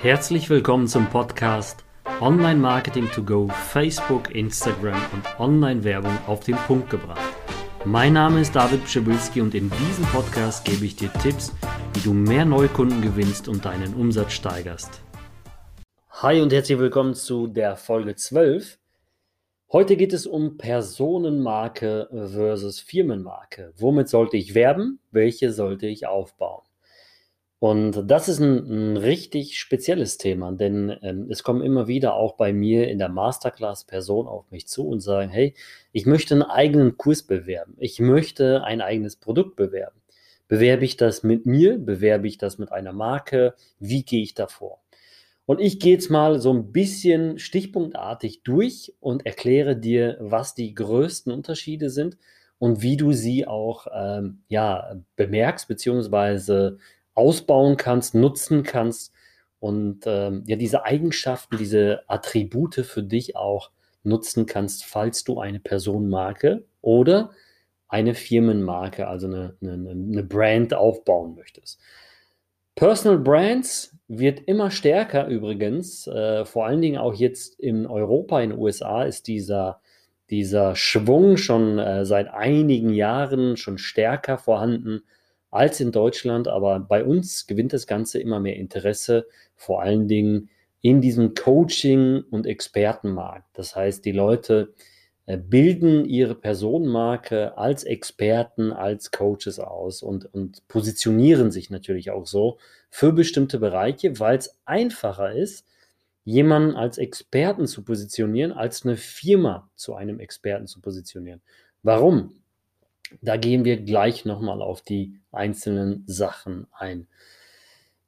Herzlich willkommen zum Podcast Online Marketing to Go, Facebook, Instagram und Online-Werbung auf den Punkt gebracht. Mein Name ist David Pschibilski und in diesem Podcast gebe ich dir Tipps, wie du mehr Neukunden gewinnst und deinen Umsatz steigerst. Hi und herzlich willkommen zu der Folge 12. Heute geht es um Personenmarke versus Firmenmarke. Womit sollte ich werben? Welche sollte ich aufbauen? Und das ist ein, ein richtig spezielles Thema, denn ähm, es kommen immer wieder auch bei mir in der Masterclass Personen auf mich zu und sagen, hey, ich möchte einen eigenen Kurs bewerben, ich möchte ein eigenes Produkt bewerben. Bewerbe ich das mit mir? Bewerbe ich das mit einer Marke? Wie gehe ich davor? Und ich gehe jetzt mal so ein bisschen stichpunktartig durch und erkläre dir, was die größten Unterschiede sind und wie du sie auch ähm, ja, bemerkst, beziehungsweise ausbauen kannst, nutzen kannst und ähm, ja diese Eigenschaften, diese Attribute für dich auch nutzen kannst, falls du eine Personenmarke oder eine Firmenmarke, also eine, eine, eine Brand aufbauen möchtest. Personal Brands wird immer stärker übrigens, äh, vor allen Dingen auch jetzt in Europa, in den USA ist dieser, dieser Schwung schon äh, seit einigen Jahren schon stärker vorhanden als in Deutschland, aber bei uns gewinnt das Ganze immer mehr Interesse, vor allen Dingen in diesem Coaching- und Expertenmarkt. Das heißt, die Leute äh, bilden ihre Personenmarke als Experten, als Coaches aus und, und positionieren sich natürlich auch so für bestimmte Bereiche, weil es einfacher ist, jemanden als Experten zu positionieren, als eine Firma zu einem Experten zu positionieren. Warum? Da gehen wir gleich nochmal auf die einzelnen Sachen ein.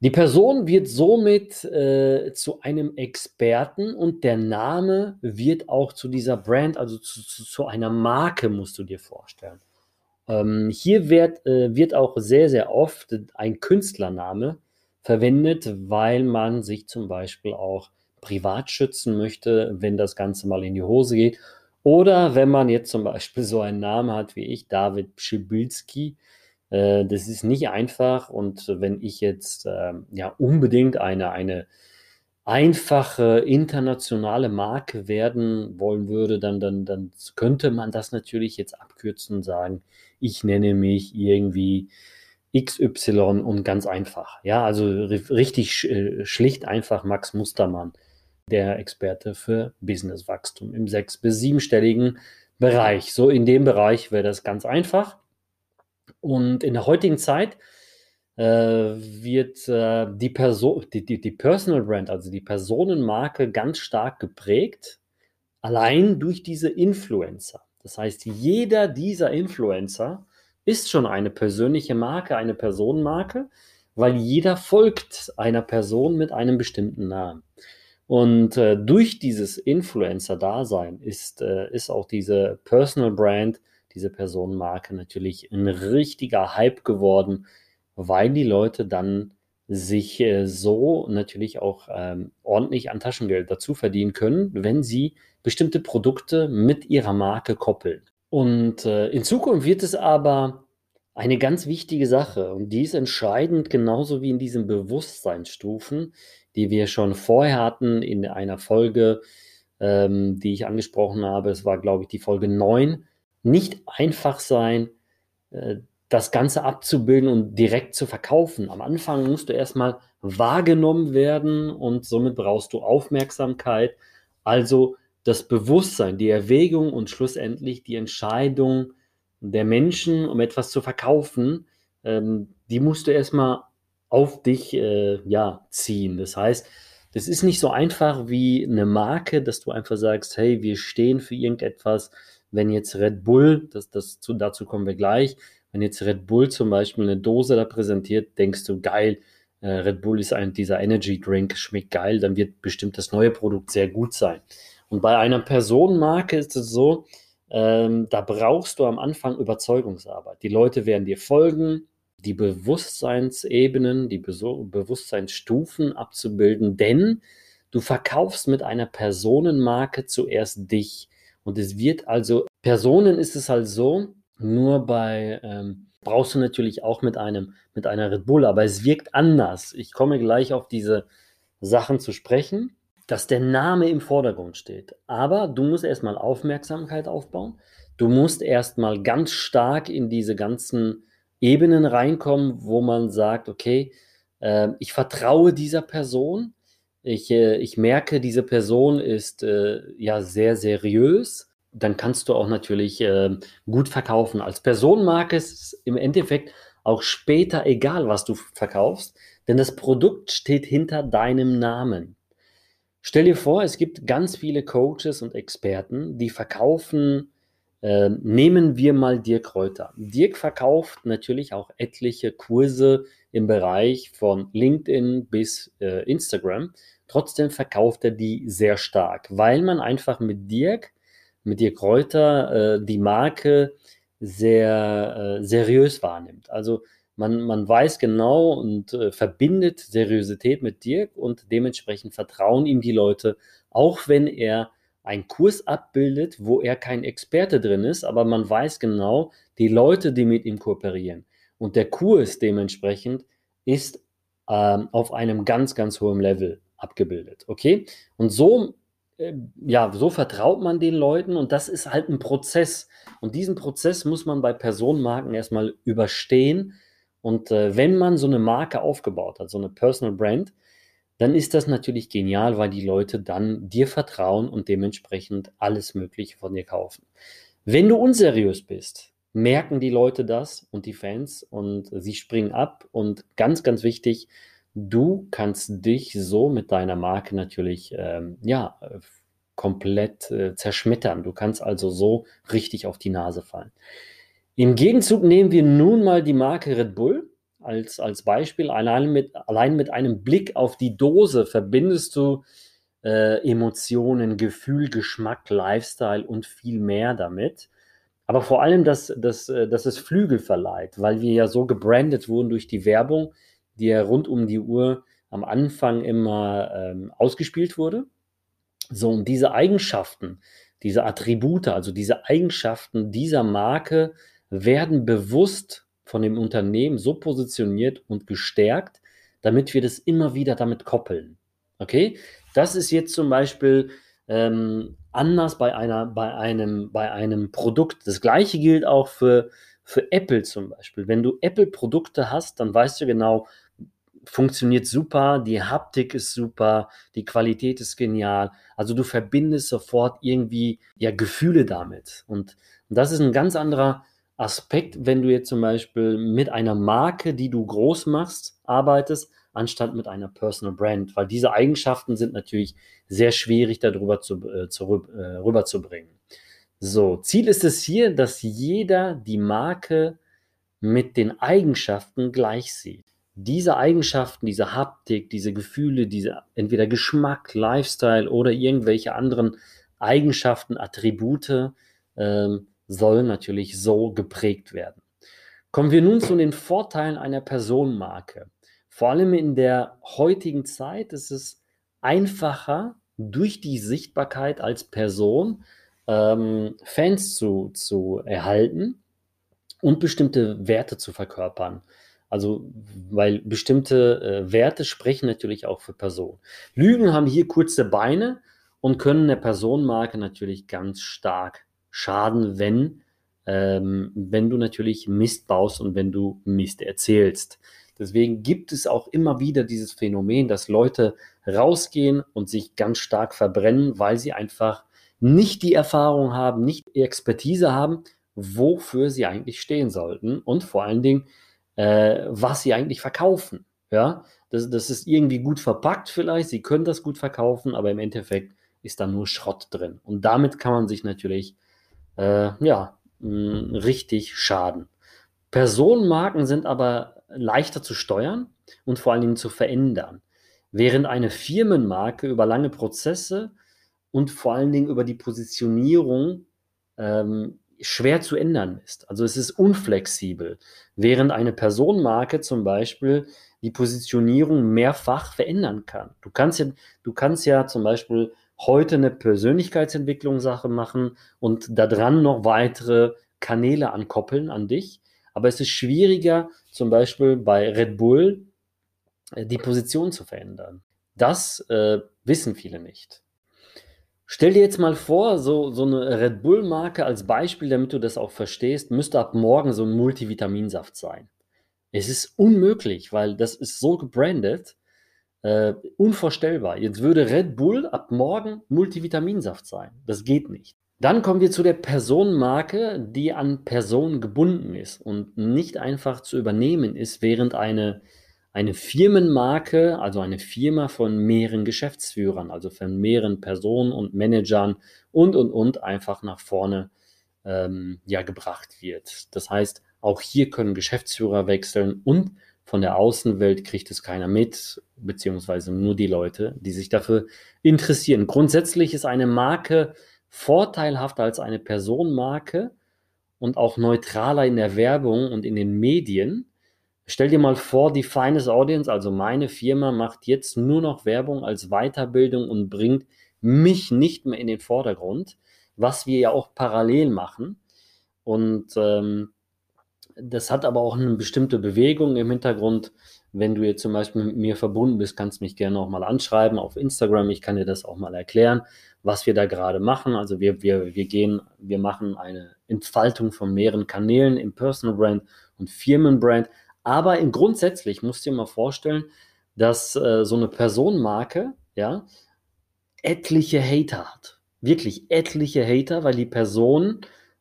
Die Person wird somit äh, zu einem Experten und der Name wird auch zu dieser Brand, also zu, zu, zu einer Marke, musst du dir vorstellen. Ähm, hier wird, äh, wird auch sehr, sehr oft ein Künstlername verwendet, weil man sich zum Beispiel auch privat schützen möchte, wenn das Ganze mal in die Hose geht oder wenn man jetzt zum Beispiel so einen Namen hat wie ich, David Pschibilski, äh, das ist nicht einfach. Und wenn ich jetzt äh, ja unbedingt eine, eine einfache internationale Marke werden wollen würde, dann, dann, dann könnte man das natürlich jetzt abkürzen und sagen, ich nenne mich irgendwie XY und ganz einfach. Ja, also richtig äh, schlicht einfach Max Mustermann der Experte für Businesswachstum im sechs- bis siebenstelligen Bereich. So in dem Bereich wäre das ganz einfach. Und in der heutigen Zeit äh, wird äh, die, Person, die, die, die Personal Brand, also die Personenmarke, ganz stark geprägt, allein durch diese Influencer. Das heißt, jeder dieser Influencer ist schon eine persönliche Marke, eine Personenmarke, weil jeder folgt einer Person mit einem bestimmten Namen. Und äh, durch dieses Influencer-Dasein ist, äh, ist auch diese Personal Brand, diese Personenmarke natürlich ein richtiger Hype geworden, weil die Leute dann sich äh, so natürlich auch ähm, ordentlich an Taschengeld dazu verdienen können, wenn sie bestimmte Produkte mit ihrer Marke koppeln. Und äh, in Zukunft wird es aber eine ganz wichtige Sache und die ist entscheidend, genauso wie in diesen Bewusstseinsstufen, die wir schon vorher hatten in einer Folge, ähm, die ich angesprochen habe. Es war, glaube ich, die Folge 9. Nicht einfach sein, äh, das Ganze abzubilden und direkt zu verkaufen. Am Anfang musst du erstmal wahrgenommen werden und somit brauchst du Aufmerksamkeit. Also das Bewusstsein, die Erwägung und schlussendlich die Entscheidung der Menschen, um etwas zu verkaufen, ähm, die musst du erstmal auf dich äh, ja, ziehen. Das heißt, das ist nicht so einfach wie eine Marke, dass du einfach sagst, hey, wir stehen für irgendetwas. Wenn jetzt Red Bull, das, das, zu, dazu kommen wir gleich, wenn jetzt Red Bull zum Beispiel eine Dose da präsentiert, denkst du, geil, äh, Red Bull ist ein, dieser Energy Drink, schmeckt geil, dann wird bestimmt das neue Produkt sehr gut sein. Und bei einer Personenmarke ist es so, ähm, da brauchst du am Anfang Überzeugungsarbeit. Die Leute werden dir folgen, die Bewusstseinsebenen, die Be Bewusstseinsstufen abzubilden, denn du verkaufst mit einer Personenmarke zuerst dich. Und es wird also, Personen ist es halt so, nur bei, ähm, brauchst du natürlich auch mit einem, mit einer Red Bull, aber es wirkt anders. Ich komme gleich auf diese Sachen zu sprechen, dass der Name im Vordergrund steht. Aber du musst erstmal Aufmerksamkeit aufbauen. Du musst erstmal ganz stark in diese ganzen Ebenen reinkommen, wo man sagt, okay, äh, ich vertraue dieser Person. Ich, äh, ich merke, diese Person ist äh, ja sehr seriös. Dann kannst du auch natürlich äh, gut verkaufen. Als Personenmarke ist es im Endeffekt auch später egal, was du verkaufst, denn das Produkt steht hinter deinem Namen. Stell dir vor, es gibt ganz viele Coaches und Experten, die verkaufen, äh, nehmen wir mal Dirk Reuter. Dirk verkauft natürlich auch etliche Kurse im Bereich von LinkedIn bis äh, Instagram. Trotzdem verkauft er die sehr stark, weil man einfach mit Dirk, mit Dirk Reuter, äh, die Marke sehr äh, seriös wahrnimmt. Also man, man weiß genau und äh, verbindet Seriosität mit Dirk und dementsprechend vertrauen ihm die Leute, auch wenn er einen Kurs abbildet, wo er kein Experte drin ist, aber man weiß genau, die Leute, die mit ihm kooperieren. Und der Kurs dementsprechend ist ähm, auf einem ganz, ganz hohen Level abgebildet. Okay? Und so, äh, ja, so vertraut man den Leuten und das ist halt ein Prozess. Und diesen Prozess muss man bei Personenmarken erstmal überstehen und äh, wenn man so eine Marke aufgebaut hat, so eine Personal Brand, dann ist das natürlich genial, weil die Leute dann dir vertrauen und dementsprechend alles Mögliche von dir kaufen. Wenn du unseriös bist, merken die Leute das und die Fans und sie springen ab. Und ganz, ganz wichtig, du kannst dich so mit deiner Marke natürlich ähm, ja, komplett äh, zerschmettern. Du kannst also so richtig auf die Nase fallen. Im Gegenzug nehmen wir nun mal die Marke Red Bull als, als Beispiel. Allein mit, allein mit einem Blick auf die Dose verbindest du äh, Emotionen, Gefühl, Geschmack, Lifestyle und viel mehr damit. Aber vor allem, dass, dass, äh, dass es Flügel verleiht, weil wir ja so gebrandet wurden durch die Werbung, die ja rund um die Uhr am Anfang immer ähm, ausgespielt wurde. So, und diese Eigenschaften, diese Attribute, also diese Eigenschaften dieser Marke werden bewusst von dem Unternehmen so positioniert und gestärkt, damit wir das immer wieder damit koppeln. Okay? Das ist jetzt zum Beispiel ähm, anders bei, einer, bei, einem, bei einem Produkt. Das gleiche gilt auch für, für Apple zum Beispiel. Wenn du Apple-Produkte hast, dann weißt du genau, funktioniert super, die Haptik ist super, die Qualität ist genial. Also du verbindest sofort irgendwie ja Gefühle damit. Und, und das ist ein ganz anderer Aspekt, wenn du jetzt zum Beispiel mit einer Marke, die du groß machst, arbeitest, anstatt mit einer Personal Brand, weil diese Eigenschaften sind natürlich sehr schwierig darüber zu, äh, zu, äh, rüberzubringen. So, Ziel ist es hier, dass jeder die Marke mit den Eigenschaften gleich sieht. Diese Eigenschaften, diese Haptik, diese Gefühle, diese entweder Geschmack, Lifestyle oder irgendwelche anderen Eigenschaften, Attribute, ähm, soll natürlich so geprägt werden. Kommen wir nun zu den Vorteilen einer Personenmarke. Vor allem in der heutigen Zeit ist es einfacher, durch die Sichtbarkeit als Person ähm, Fans zu, zu erhalten und bestimmte Werte zu verkörpern. Also, weil bestimmte äh, Werte sprechen natürlich auch für Personen. Lügen haben hier kurze Beine und können der Personenmarke natürlich ganz stark schaden, wenn, ähm, wenn du natürlich Mist baust und wenn du Mist erzählst. Deswegen gibt es auch immer wieder dieses Phänomen, dass Leute rausgehen und sich ganz stark verbrennen, weil sie einfach nicht die Erfahrung haben, nicht die Expertise haben, wofür sie eigentlich stehen sollten und vor allen Dingen, äh, was sie eigentlich verkaufen. Ja, das, das ist irgendwie gut verpackt vielleicht, sie können das gut verkaufen, aber im Endeffekt ist da nur Schrott drin. Und damit kann man sich natürlich äh, ja, mh, richtig schaden. Personenmarken sind aber leichter zu steuern und vor allen Dingen zu verändern, während eine Firmenmarke über lange Prozesse und vor allen Dingen über die Positionierung ähm, schwer zu ändern ist. Also es ist unflexibel, während eine Personenmarke zum Beispiel die Positionierung mehrfach verändern kann. Du kannst ja, du kannst ja zum Beispiel heute eine Persönlichkeitsentwicklungssache machen und daran noch weitere Kanäle ankoppeln an dich. Aber es ist schwieriger, zum Beispiel bei Red Bull äh, die Position zu verändern. Das äh, wissen viele nicht. Stell dir jetzt mal vor, so, so eine Red Bull-Marke als Beispiel, damit du das auch verstehst, müsste ab morgen so ein Multivitaminsaft sein. Es ist unmöglich, weil das ist so gebrandet, äh, unvorstellbar. Jetzt würde Red Bull ab morgen Multivitaminsaft sein. Das geht nicht. Dann kommen wir zu der Personenmarke, die an Personen gebunden ist und nicht einfach zu übernehmen ist, während eine, eine Firmenmarke, also eine Firma von mehreren Geschäftsführern, also von mehreren Personen und Managern und, und, und einfach nach vorne ähm, ja, gebracht wird. Das heißt, auch hier können Geschäftsführer wechseln und von der Außenwelt kriegt es keiner mit, beziehungsweise nur die Leute, die sich dafür interessieren. Grundsätzlich ist eine Marke vorteilhafter als eine Personenmarke und auch neutraler in der Werbung und in den Medien. Stell dir mal vor, die Finest Audience, also meine Firma, macht jetzt nur noch Werbung als Weiterbildung und bringt mich nicht mehr in den Vordergrund, was wir ja auch parallel machen. Und ähm, das hat aber auch eine bestimmte Bewegung im Hintergrund. Wenn du jetzt zum Beispiel mit mir verbunden bist, kannst du mich gerne auch mal anschreiben auf Instagram. Ich kann dir das auch mal erklären, was wir da gerade machen. Also wir, wir, wir gehen, wir machen eine Entfaltung von mehreren Kanälen im Personal Brand und Firmenbrand. Aber in grundsätzlich musst du dir mal vorstellen, dass äh, so eine Personenmarke, ja, etliche Hater hat. Wirklich etliche Hater, weil die Person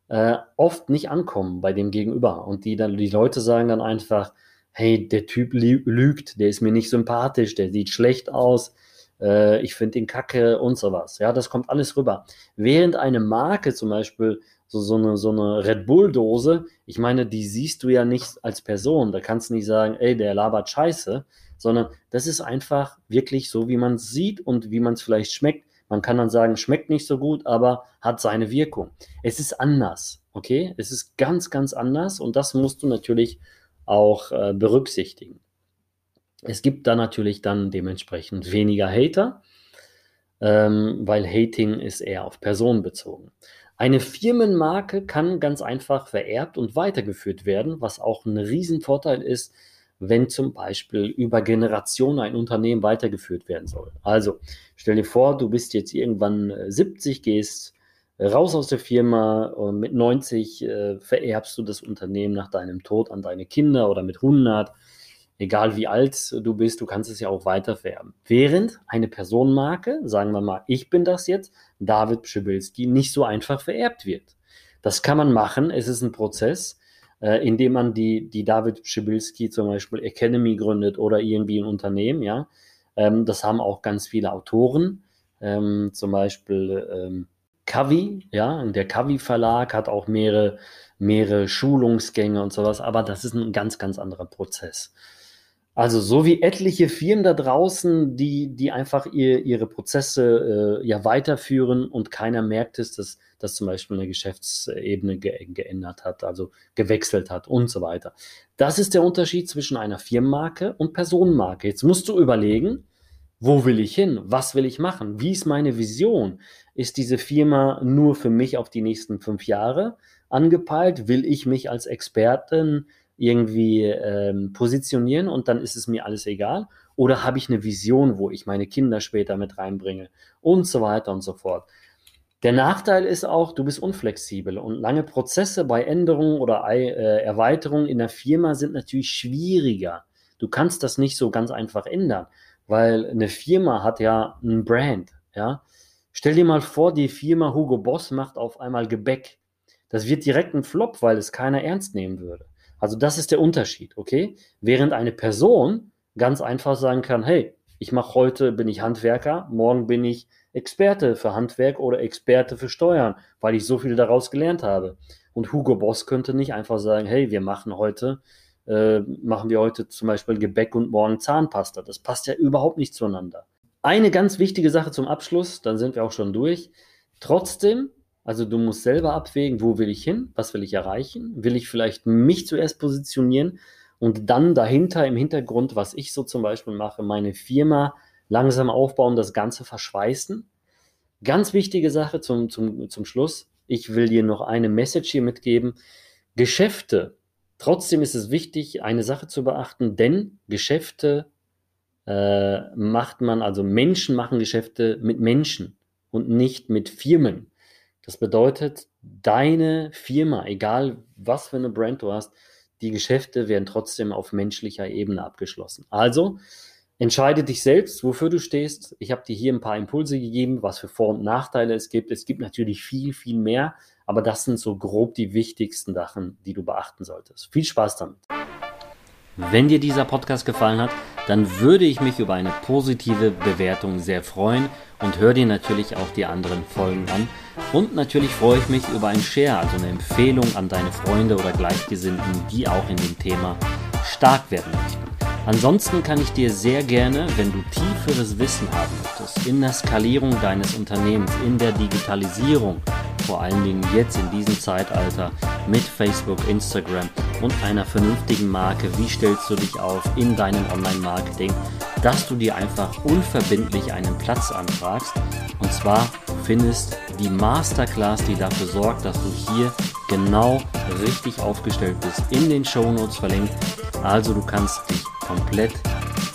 äh, oft nicht ankommen bei dem Gegenüber. Und die dann, die Leute sagen dann einfach, hey, der Typ lügt, der ist mir nicht sympathisch, der sieht schlecht aus, äh, ich finde ihn kacke und sowas. Ja, das kommt alles rüber. Während eine Marke zum Beispiel, so, so eine, so eine Red Bull-Dose, ich meine, die siehst du ja nicht als Person. Da kannst du nicht sagen, ey, der labert scheiße, sondern das ist einfach wirklich so, wie man es sieht und wie man es vielleicht schmeckt. Man kann dann sagen, schmeckt nicht so gut, aber hat seine Wirkung. Es ist anders, okay? Es ist ganz, ganz anders und das musst du natürlich auch äh, berücksichtigen. Es gibt da natürlich dann dementsprechend weniger Hater, ähm, weil Hating ist eher auf Personen bezogen. Eine Firmenmarke kann ganz einfach vererbt und weitergeführt werden, was auch ein Riesenvorteil ist, wenn zum Beispiel über Generationen ein Unternehmen weitergeführt werden soll. Also stell dir vor, du bist jetzt irgendwann 70, äh, gehst raus aus der Firma und mit 90 äh, vererbst du das Unternehmen nach deinem Tod an deine Kinder oder mit 100. Egal wie alt du bist, du kannst es ja auch weiter vererben. Während eine Personenmarke, sagen wir mal, ich bin das jetzt, David Pschibilski, nicht so einfach vererbt wird. Das kann man machen, es ist ein Prozess äh, indem man die, die David Schibilski zum Beispiel Academy gründet oder irgendwie ein Unternehmen, ja. Ähm, das haben auch ganz viele Autoren, ähm, zum Beispiel ähm, Kavi, ja, der Kavi Verlag hat auch mehrere, mehrere Schulungsgänge und sowas, aber das ist ein ganz, ganz anderer Prozess. Also so wie etliche Firmen da draußen, die, die einfach ihr, ihre Prozesse äh, ja weiterführen und keiner merkt es, dass, dass zum Beispiel eine Geschäftsebene ge geändert hat, also gewechselt hat und so weiter. Das ist der Unterschied zwischen einer Firmenmarke und Personenmarke. Jetzt musst du überlegen, wo will ich hin? Was will ich machen? Wie ist meine Vision? Ist diese Firma nur für mich auf die nächsten fünf Jahre angepeilt? Will ich mich als Expertin irgendwie ähm, positionieren und dann ist es mir alles egal? Oder habe ich eine Vision, wo ich meine Kinder später mit reinbringe und so weiter und so fort? Der Nachteil ist auch, du bist unflexibel und lange Prozesse bei Änderungen oder äh, Erweiterungen in der Firma sind natürlich schwieriger. Du kannst das nicht so ganz einfach ändern, weil eine Firma hat ja ein Brand, ja. Stell dir mal vor, die Firma Hugo Boss macht auf einmal Gebäck. Das wird direkt ein Flop, weil es keiner ernst nehmen würde. Also das ist der Unterschied, okay? Während eine Person ganz einfach sagen kann, hey, ich mache heute, bin ich Handwerker, morgen bin ich Experte für Handwerk oder Experte für Steuern, weil ich so viel daraus gelernt habe. Und Hugo Boss könnte nicht einfach sagen, hey, wir machen heute, äh, machen wir heute zum Beispiel Gebäck und morgen Zahnpasta. Das passt ja überhaupt nicht zueinander. Eine ganz wichtige Sache zum Abschluss, dann sind wir auch schon durch. Trotzdem also du musst selber abwägen, wo will ich hin, was will ich erreichen, will ich vielleicht mich zuerst positionieren und dann dahinter im Hintergrund, was ich so zum Beispiel mache, meine Firma langsam aufbauen, das Ganze verschweißen. Ganz wichtige Sache zum, zum, zum Schluss. Ich will dir noch eine Message hier mitgeben. Geschäfte. Trotzdem ist es wichtig, eine Sache zu beachten, denn Geschäfte äh, macht man, also Menschen machen Geschäfte mit Menschen und nicht mit Firmen. Das bedeutet, deine Firma, egal was für eine Brand du hast, die Geschäfte werden trotzdem auf menschlicher Ebene abgeschlossen. Also entscheide dich selbst, wofür du stehst. Ich habe dir hier ein paar Impulse gegeben, was für Vor- und Nachteile es gibt. Es gibt natürlich viel, viel mehr, aber das sind so grob die wichtigsten Sachen, die du beachten solltest. Viel Spaß damit. Wenn dir dieser Podcast gefallen hat, dann würde ich mich über eine positive Bewertung sehr freuen und hör dir natürlich auch die anderen Folgen an. Und natürlich freue ich mich über ein Share, also eine Empfehlung an deine Freunde oder Gleichgesinnten, die auch in dem Thema stark werden möchten. Ansonsten kann ich dir sehr gerne, wenn du tieferes Wissen haben möchtest, in der Skalierung deines Unternehmens, in der Digitalisierung, vor allen Dingen jetzt in diesem Zeitalter mit Facebook, Instagram und einer vernünftigen Marke, wie stellst du dich auf in deinem Online-Marketing, dass du dir einfach unverbindlich einen Platz anfragst. Und zwar findest die Masterclass, die dafür sorgt, dass du hier genau richtig aufgestellt bist, in den Show Notes verlinkt. Also du kannst dich komplett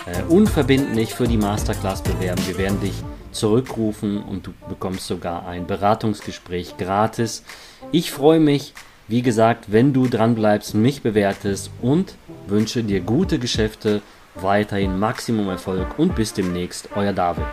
äh, unverbindlich für die Masterclass bewerben. Wir werden dich zurückrufen und du bekommst sogar ein Beratungsgespräch gratis. Ich freue mich, wie gesagt, wenn du dran bleibst, mich bewertest und wünsche dir gute Geschäfte, weiterhin Maximum Erfolg und bis demnächst, euer David.